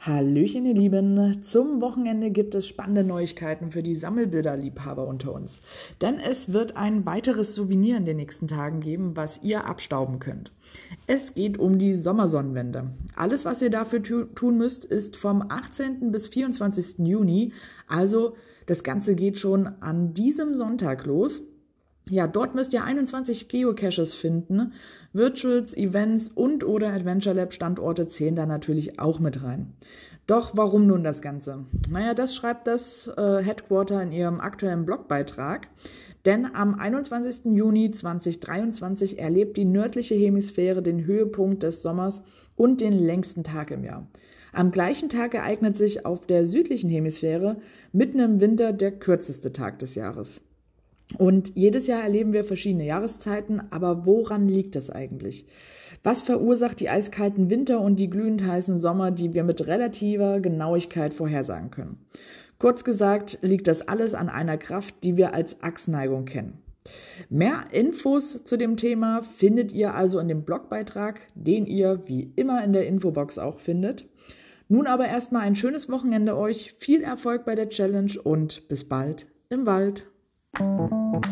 Hallöchen, ihr Lieben. Zum Wochenende gibt es spannende Neuigkeiten für die Sammelbilderliebhaber unter uns. Denn es wird ein weiteres Souvenir in den nächsten Tagen geben, was ihr abstauben könnt. Es geht um die Sommersonnenwende. Alles, was ihr dafür tun müsst, ist vom 18. bis 24. Juni. Also das Ganze geht schon an diesem Sonntag los. Ja, dort müsst ihr 21 Geocaches finden. Virtuals, Events und oder Adventure Lab Standorte zählen da natürlich auch mit rein. Doch warum nun das Ganze? Naja, das schreibt das äh, Headquarter in ihrem aktuellen Blogbeitrag. Denn am 21. Juni 2023 erlebt die nördliche Hemisphäre den Höhepunkt des Sommers und den längsten Tag im Jahr. Am gleichen Tag ereignet sich auf der südlichen Hemisphäre mitten im Winter der kürzeste Tag des Jahres. Und jedes Jahr erleben wir verschiedene Jahreszeiten, aber woran liegt das eigentlich? Was verursacht die eiskalten Winter und die glühend heißen Sommer, die wir mit relativer Genauigkeit vorhersagen können? Kurz gesagt liegt das alles an einer Kraft, die wir als Achsneigung kennen. Mehr Infos zu dem Thema findet ihr also in dem Blogbeitrag, den ihr wie immer in der Infobox auch findet. Nun aber erstmal ein schönes Wochenende euch, viel Erfolg bei der Challenge und bis bald im Wald. Thank you.